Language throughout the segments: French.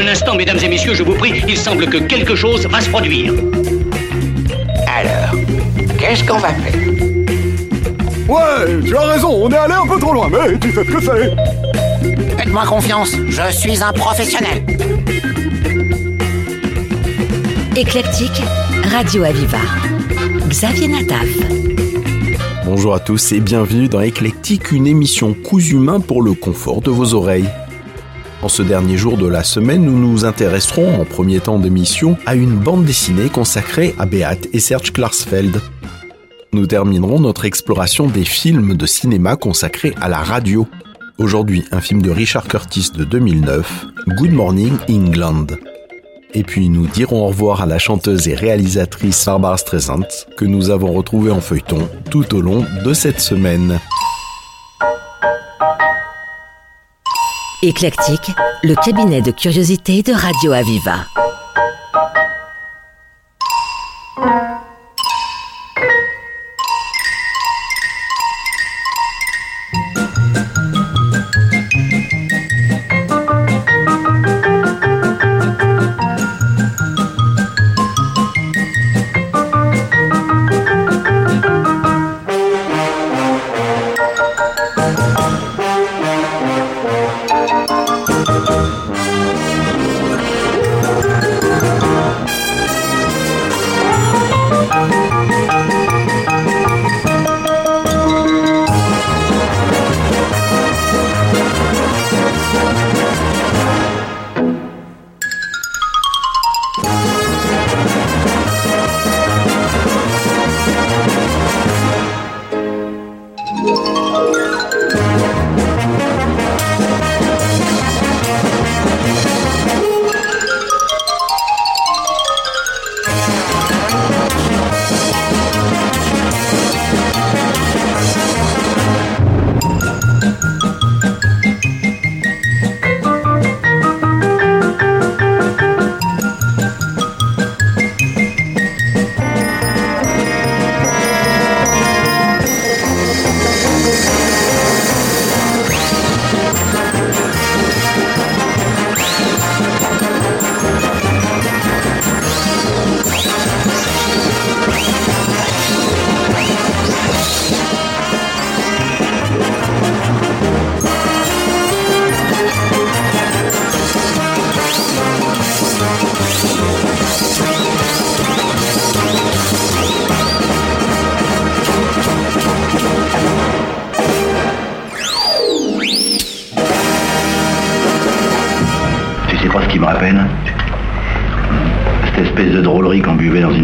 Un instant, mesdames et messieurs, je vous prie, il semble que quelque chose va se produire. Alors, qu'est-ce qu'on va faire? Ouais, tu as raison, on est allé un peu trop loin, mais tu sais ce que c'est. Faites-moi confiance, je suis un professionnel. Éclectique, Radio Aviva. Xavier Nataf. Bonjour à tous et bienvenue dans Éclectique, une émission cousu humain pour le confort de vos oreilles. En ce dernier jour de la semaine, nous nous intéresserons en premier temps d'émission à une bande dessinée consacrée à Beat et Serge Klarsfeld. Nous terminerons notre exploration des films de cinéma consacrés à la radio. Aujourd'hui, un film de Richard Curtis de 2009, Good Morning England. Et puis nous dirons au revoir à la chanteuse et réalisatrice Barbara Streisand que nous avons retrouvée en feuilleton tout au long de cette semaine. Éclectique, le cabinet de curiosité de Radio Aviva.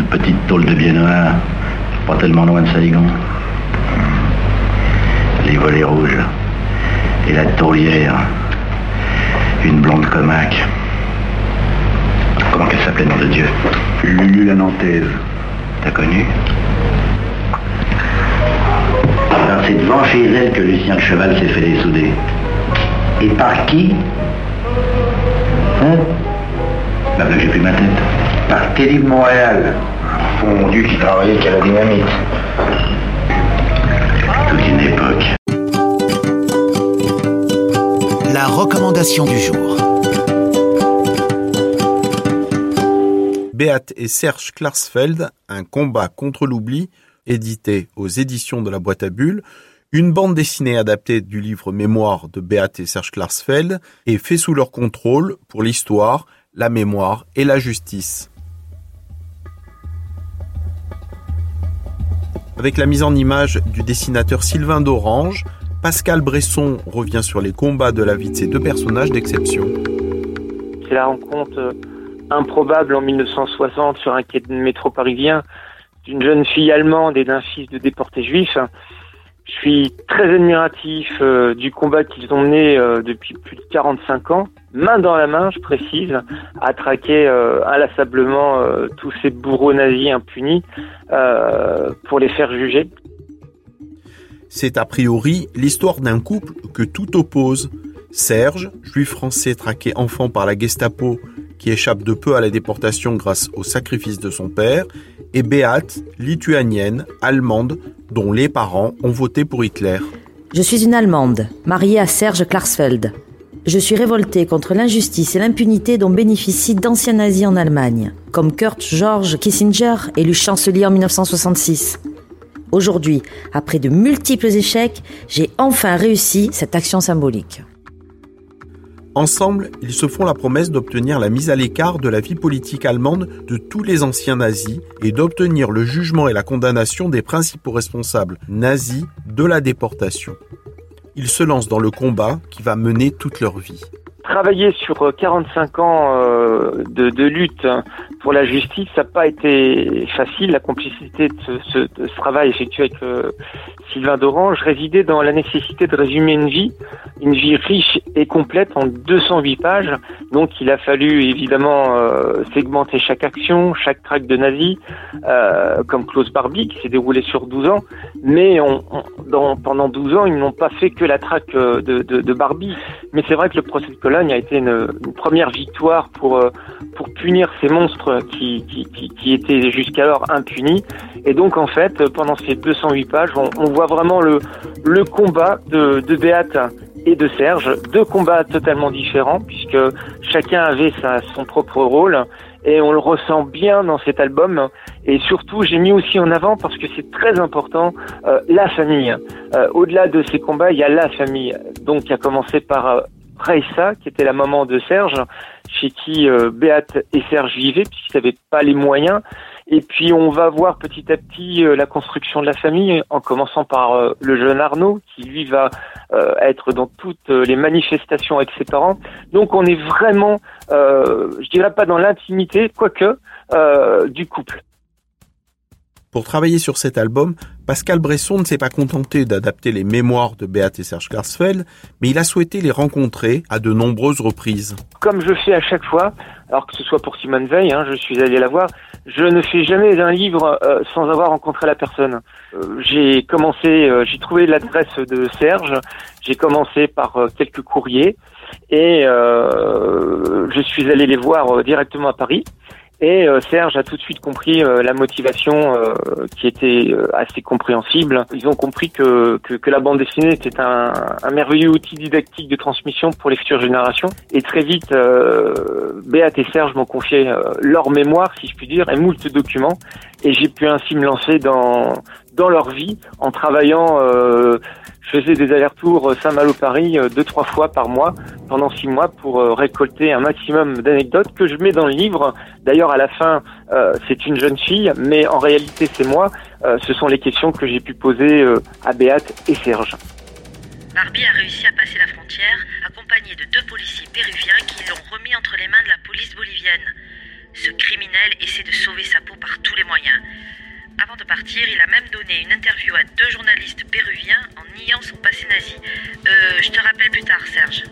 Petite tôle de Biennois, pas tellement loin de Saigon. Les volets rouges et la tourlière, une blonde comaque. Comment qu'elle s'appelait, nom de Dieu? Lulu la Nantaise. T'as connu? Alors c'est devant chez elle que Lucien de Cheval s'est fait dessouder. Et par qui? Hein Bah, que j'ai plus ma tête. Par Teddy de Montréal fondu qui travaillait qu'à la dynamite. Toute une époque. La recommandation du jour. Beat et Serge Klarsfeld, Un combat contre l'oubli, édité aux éditions de la boîte à bulles, une bande dessinée adaptée du livre Mémoire de Beat et Serge Klarsfeld et fait sous leur contrôle pour l'histoire, la mémoire et la justice. Avec la mise en image du dessinateur Sylvain d'Orange, Pascal Bresson revient sur les combats de la vie de ces deux personnages d'exception. C'est la rencontre improbable en 1960 sur un quai de métro parisien d'une jeune fille allemande et d'un fils de déportés juifs. Je suis très admiratif euh, du combat qu'ils ont mené euh, depuis plus de 45 ans, main dans la main, je précise, à traquer euh, inlassablement tous ces bourreaux nazis impunis pour les faire juger. C'est a priori l'histoire d'un couple que tout oppose. Serge, juif français traqué enfant par la Gestapo qui échappe de peu à la déportation grâce au sacrifice de son père, et Beate, lituanienne, allemande, dont les parents ont voté pour Hitler. Je suis une Allemande, mariée à Serge Klarsfeld. Je suis révolté contre l'injustice et l'impunité dont bénéficient d'anciens nazis en Allemagne, comme Kurt George Kissinger, élu chancelier en 1966. Aujourd'hui, après de multiples échecs, j'ai enfin réussi cette action symbolique. Ensemble, ils se font la promesse d'obtenir la mise à l'écart de la vie politique allemande de tous les anciens nazis et d'obtenir le jugement et la condamnation des principaux responsables nazis de la déportation ils se lancent dans le combat qui va mener toute leur vie. Travailler sur 45 ans euh, de, lutte pour la justice, ça n'a pas été facile. La complicité de ce, travail effectué avec euh, Sylvain Dorange résidait dans la nécessité de résumer une vie, une vie riche et complète en 208 pages. Donc il a fallu évidemment euh, segmenter chaque action, chaque traque de nazi, euh, comme Klaus Barbie qui s'est déroulé sur 12 ans. Mais pendant 12 ans, ils n'ont pas fait que la traque de, Barbie. Mais c'est vrai que le procès de Cologne a été une, première victoire pour, pour punir ces monstres qui, qui, étaient jusqu'alors impunis. Et donc en fait, pendant ces 208 pages, on, voit vraiment le, le combat de, de Béate et de Serge, deux combats totalement différents puisque chacun avait sa, son propre rôle et on le ressent bien dans cet album et surtout j'ai mis aussi en avant parce que c'est très important euh, la famille. Euh, Au-delà de ces combats, il y a la famille. Donc qui a commencé par euh, Raissa, qui était la maman de Serge, chez qui euh, Béate et Serge vivaient puisqu'ils n'avaient pas les moyens. Et puis on va voir petit à petit euh, la construction de la famille, en commençant par euh, le jeune Arnaud, qui lui va euh, être dans toutes les manifestations avec ses parents. Donc on est vraiment, je dirais pas dans l'intimité, quoique, du couple. Pour travailler sur cet album, Pascal Bresson ne s'est pas contenté d'adapter les mémoires de Béat et Serge Klarsfeld, mais il a souhaité les rencontrer à de nombreuses reprises. Comme je fais à chaque fois, alors que ce soit pour Simone Veil, hein, je suis allé la voir, je ne fais jamais un livre euh, sans avoir rencontré la personne. Euh, j'ai commencé, euh, j'ai trouvé l'adresse de Serge, j'ai commencé par euh, quelques courriers et euh, je suis allé les voir directement à Paris. Et euh, Serge a tout de suite compris euh, la motivation euh, qui était assez compréhensible. Ils ont compris que, que, que la bande dessinée était un, un, merveilleux outil didactique de transmission pour les futures générations. Et très vite, Béat et Serge m'ont confié leur mémoire, si je puis dire, et moult documents. Et j'ai pu ainsi me lancer dans, dans leur vie en travaillant je faisais des allers-retours Saint-Malo-Paris deux, trois fois par mois pendant six mois pour récolter un maximum d'anecdotes que je mets dans le livre. D'ailleurs, à la fin, euh, c'est une jeune fille, mais en réalité, c'est moi. Euh, ce sont les questions que j'ai pu poser euh, à Béate et Serge. Barbie a réussi à passer la frontière, accompagné de deux policiers péruviens qui l'ont remis entre les mains de la police bolivienne. Ce criminel essaie de sauver sa peau par tous les moyens. Avant de partir, il a même donné une interview à deux journalistes péruviens en niant son passé nazi. Euh, je te rappelle plus tard, Serge.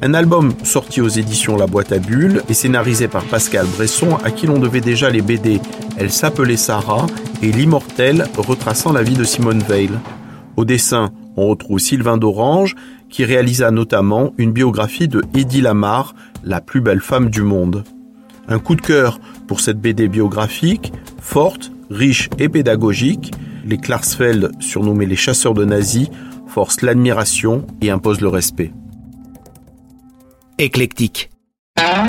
Un album sorti aux éditions La Boîte à Bulles et scénarisé par Pascal Bresson, à qui l'on devait déjà les BD Elle s'appelait Sarah et L'Immortel, retraçant la vie de Simone Veil. Au dessin, on retrouve Sylvain d'Orange, qui réalisa notamment une biographie de Eddie Lamar, la plus belle femme du monde. Un coup de cœur pour cette BD biographique, forte, riche et pédagogique, les Klarsfeld, surnommés les chasseurs de nazis, forcent l'admiration et imposent le respect. Éclectique. I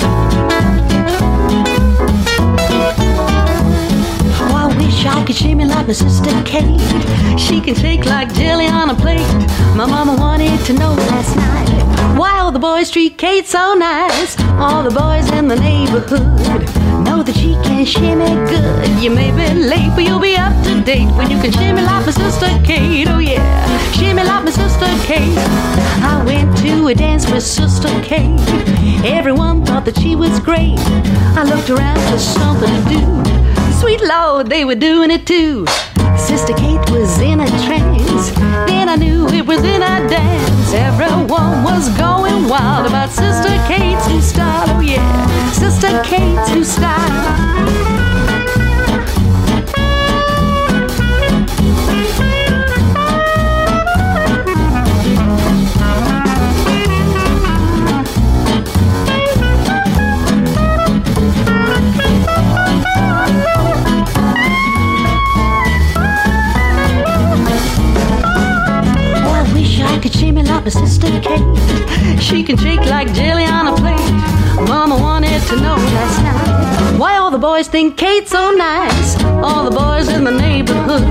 wish I could shimmy like my sister Kate. She can shake like jelly on a plate. My mama wanted to know last night why all the boys treat Kate so nice. All the boys in the neighborhood that she can shimmy good. You may be late, but you'll be up to date when you can shimmy like my sister Kate. Oh yeah, shimmy like my sister Kate. I went to a dance with Sister Kate. Everyone thought that she was great. I looked around for something to do. Sweet Lord, they were doing it too. Sister Kate was in a trance. Then I knew it was in a dance. Everyone was going wild about Sister Kate's new style. Oh yeah, Sister Kate's new style. My sister Kate. She can shake like jelly on a plate. Mama wanted to know last night why all the boys think Kate's so nice. All the boys in the neighborhood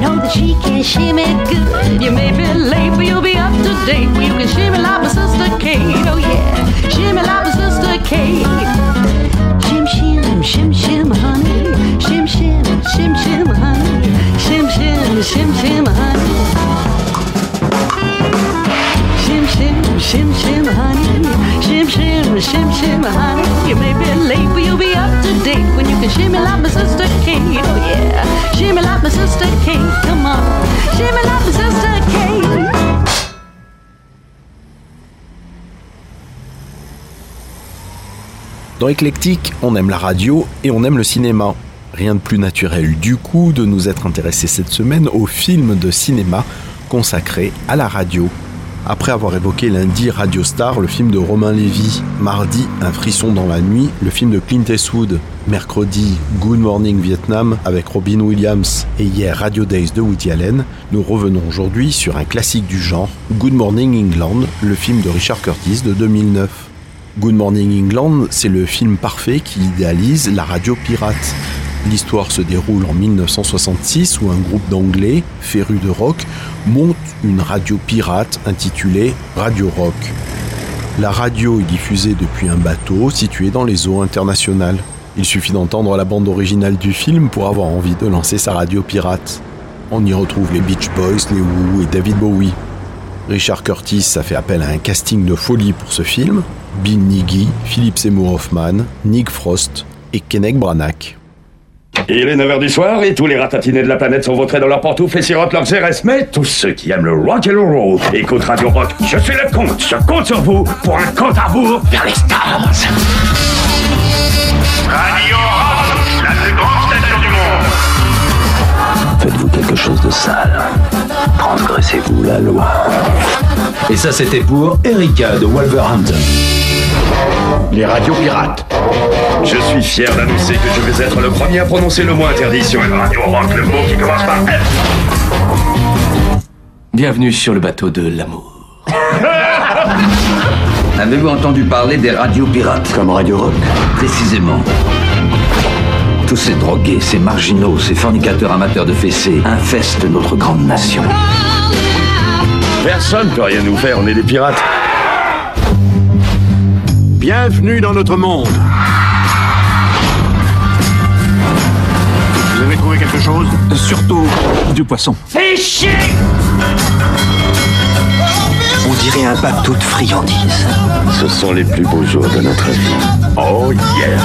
know that she can shimmy good. You may be late, but you'll be up to date. You can shimmy like my sister Kate. Oh yeah, shimmy like my sister Kate. Shim shim, shim shim, honey. Shim shim, shim shim, honey. Shim shim, shim shim, honey. Dans Éclectique, on aime la radio et on aime le cinéma. Rien de plus naturel du coup de nous être intéressés cette semaine au film de cinéma consacré à la radio. Après avoir évoqué lundi Radio Star, le film de Romain Lévy, mardi Un frisson dans la nuit, le film de Clint Eastwood, mercredi Good Morning Vietnam avec Robin Williams et hier Radio Days de Woody Allen, nous revenons aujourd'hui sur un classique du genre, Good Morning England, le film de Richard Curtis de 2009. Good Morning England, c'est le film parfait qui idéalise la radio pirate. L'histoire se déroule en 1966 où un groupe d'anglais, férus de rock, monte une radio pirate intitulée Radio Rock. La radio est diffusée depuis un bateau situé dans les eaux internationales. Il suffit d'entendre la bande originale du film pour avoir envie de lancer sa radio pirate. On y retrouve les Beach Boys, les Who et David Bowie. Richard Curtis a fait appel à un casting de folie pour ce film. Bill Nighy, Philip Seymour Hoffman, Nick Frost et Kenneth Branagh. Il est 9h du soir et tous les ratatinés de la planète sont vautrés dans leurs pantoufles et sirotent leurs RS, mais tous ceux qui aiment le rock and roll écoutent Radio Rock. Je suis le compte, je compte sur vous pour un compte à rebours vers les stars. Radio Rock, la plus grande station du monde. Faites-vous quelque chose de sale. Transgressez-vous la loi. Et ça, c'était pour Erika de Wolverhampton. Les radios pirates. Je suis fier d'annoncer que je vais être le premier à prononcer le mot interdit sur une radio rock, le mot qui commence par F. Bienvenue sur le bateau de l'amour. Avez-vous entendu parler des radios pirates? Comme Radio Rock Précisément. Tous ces drogués, ces marginaux, ces fornicateurs amateurs de fessées infestent notre grande nation. Personne peut rien nous faire, on est des pirates. Bienvenue dans notre monde. Vous avez trouvé quelque chose? Surtout du poisson. Fais chier On dirait un bateau de friandises. Ce sont les plus beaux jours de notre vie. Oh yeah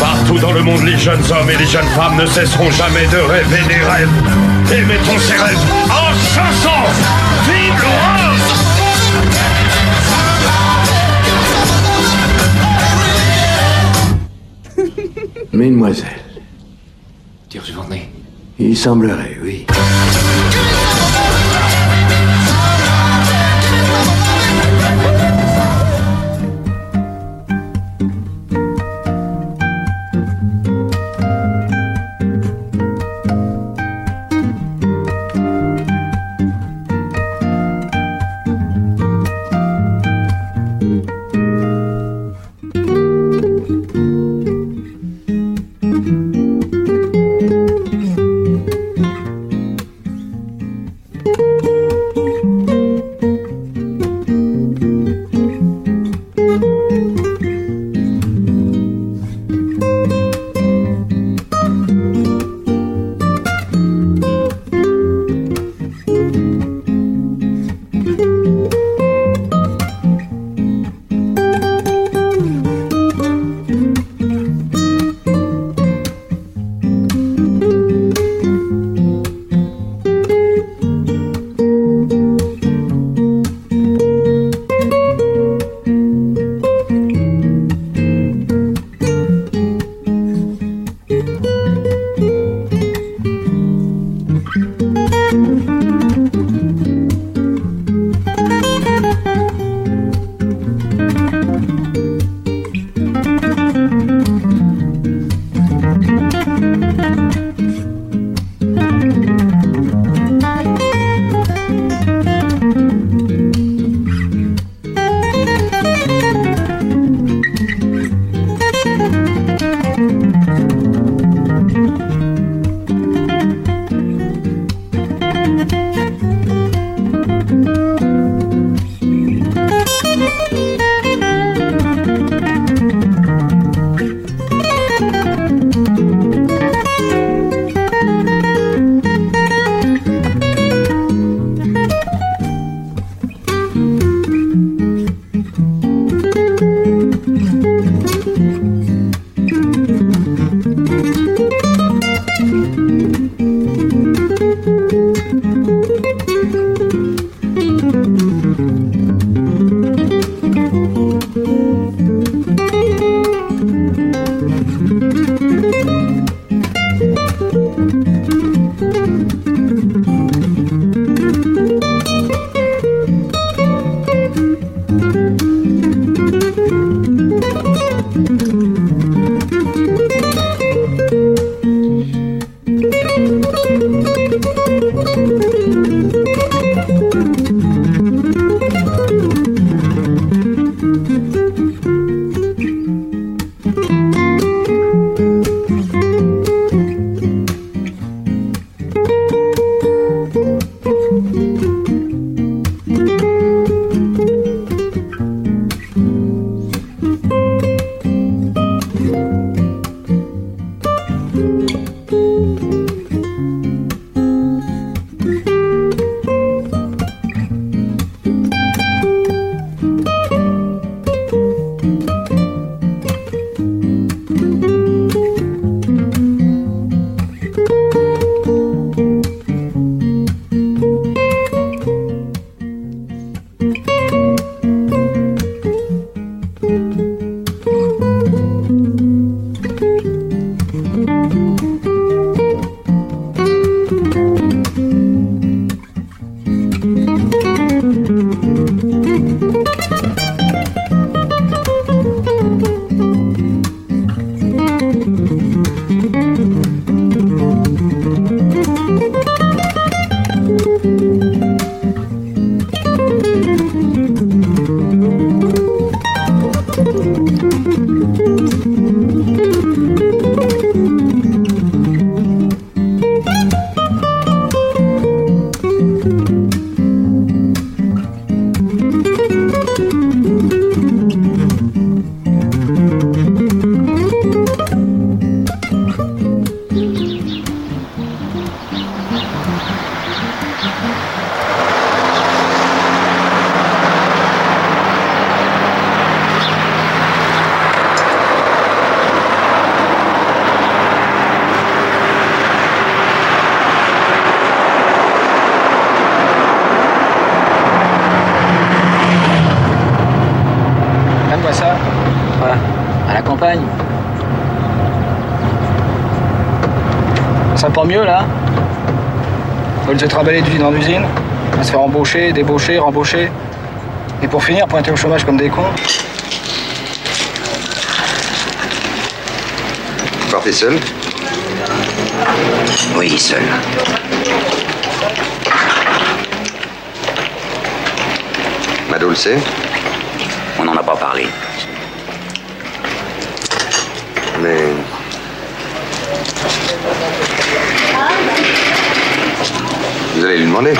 Partout dans le monde, les jeunes hommes et les jeunes femmes ne cesseront jamais de rêver des rêves. Et mettons ces rêves en chanson Vive le Mesdemoiselles, journée. il semblerait, oui. Travailler d'usine en usine, à se faire embaucher, débaucher, rembaucher. Et pour finir, pointer au chômage comme des cons. Vous partez seul Oui, seul. Mado le sait On n'en a pas parlé. Allez lui demander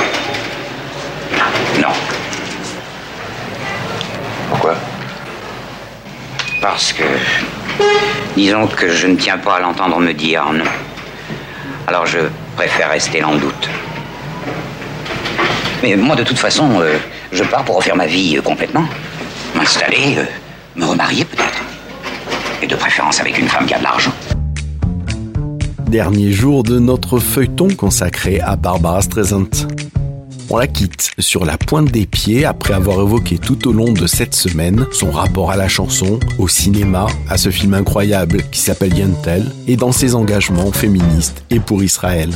Non. Pourquoi? Parce que. Disons que je ne tiens pas à l'entendre me dire non. Alors je préfère rester dans le doute. Mais moi, de toute façon, euh, je pars pour refaire ma vie euh, complètement. M'installer, euh, me remarier peut-être. Et de préférence avec une femme qui a de l'argent. Dernier jour de notre feuilleton consacré à Barbara Streisand. On la quitte sur la pointe des pieds après avoir évoqué tout au long de cette semaine son rapport à la chanson, au cinéma, à ce film incroyable qui s'appelle Yentel et dans ses engagements féministes et pour Israël.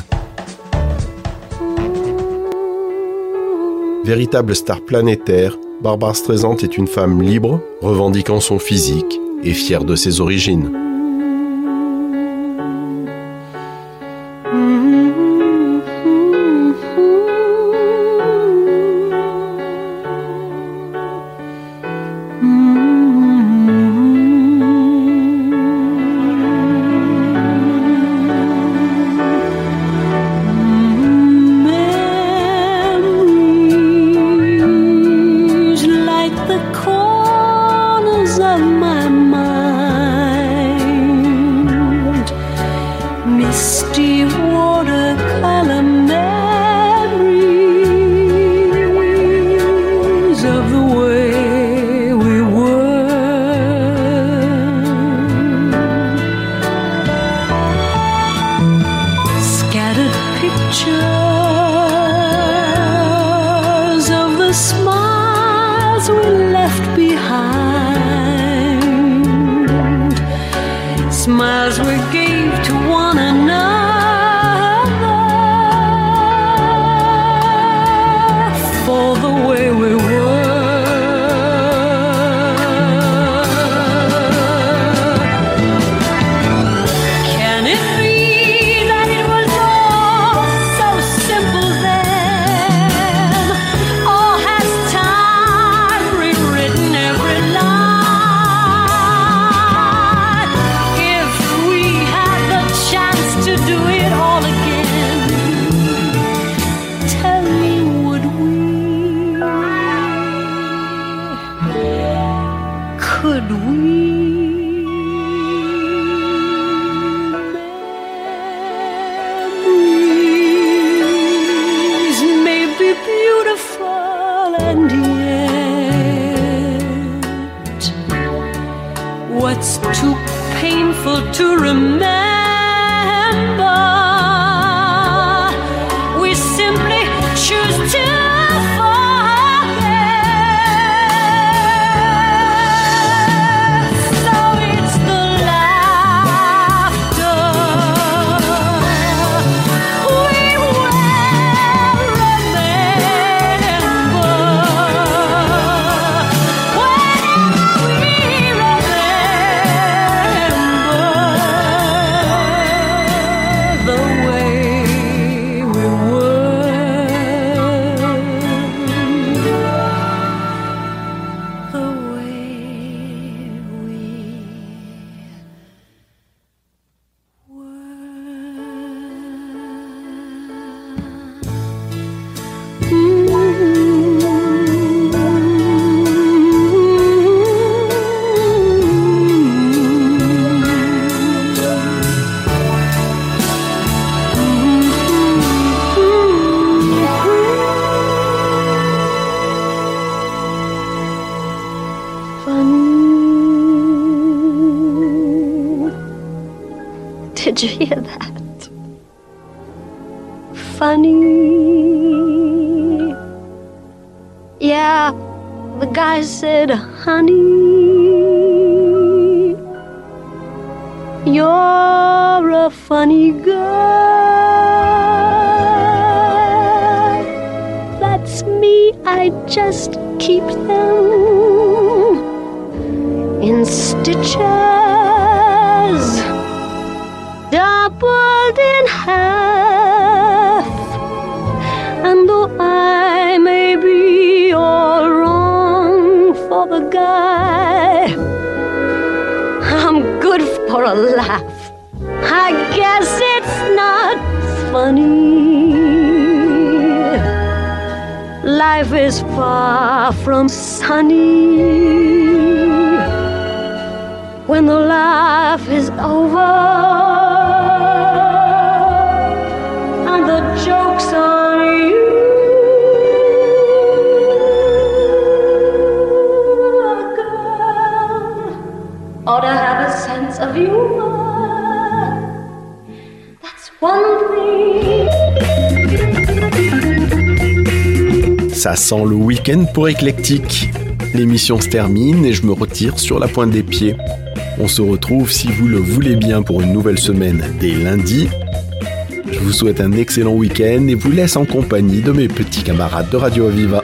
Véritable star planétaire, Barbara Streisand est une femme libre, revendiquant son physique et fière de ses origines. Painful to remember You're a funny guy. That's me, I just keep them in stitches, doubled in half. And though I may be all wrong for the guy. For a laugh. I guess it's not funny. Life is far from sunny when the laugh is over Ça sent le week-end pour éclectique. L'émission se termine et je me retire sur la pointe des pieds. On se retrouve si vous le voulez bien pour une nouvelle semaine dès lundi. Je vous souhaite un excellent week-end et vous laisse en compagnie de mes petits camarades de Radio Aviva.